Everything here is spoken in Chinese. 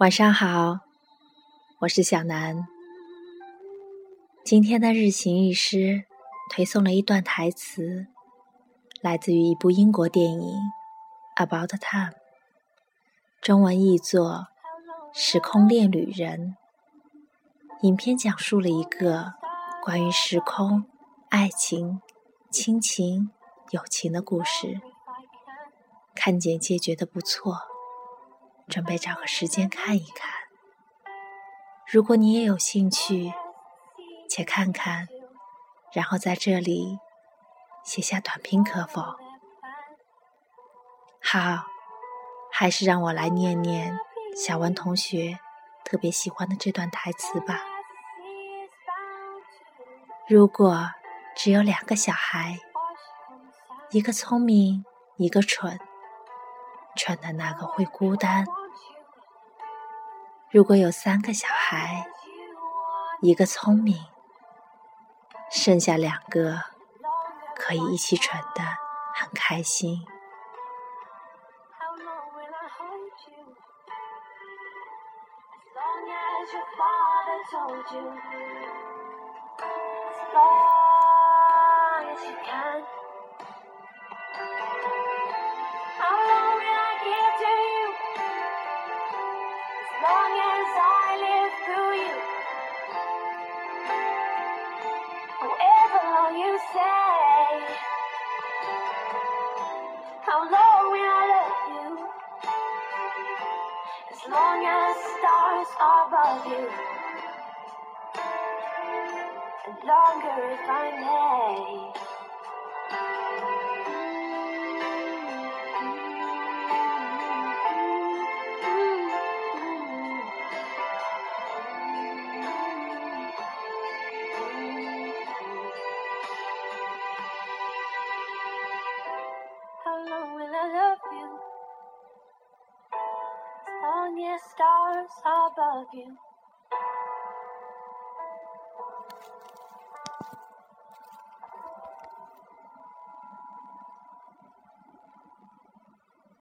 晚上好，我是小南。今天的日行一诗推送了一段台词，来自于一部英国电影《About Time》，中文译作《时空恋旅人》。影片讲述了一个关于时空、爱情、亲情、友情的故事。看简介觉得不错。准备找个时间看一看。如果你也有兴趣，且看看，然后在这里写下短评可否？好，还是让我来念念小文同学特别喜欢的这段台词吧。如果只有两个小孩，一个聪明，一个蠢，蠢的那个会孤单。如果有三个小孩，一个聪明，剩下两个可以一起蠢的很开心。How long will I love you? As long as stars are above you. And longer if I may. As stars above you.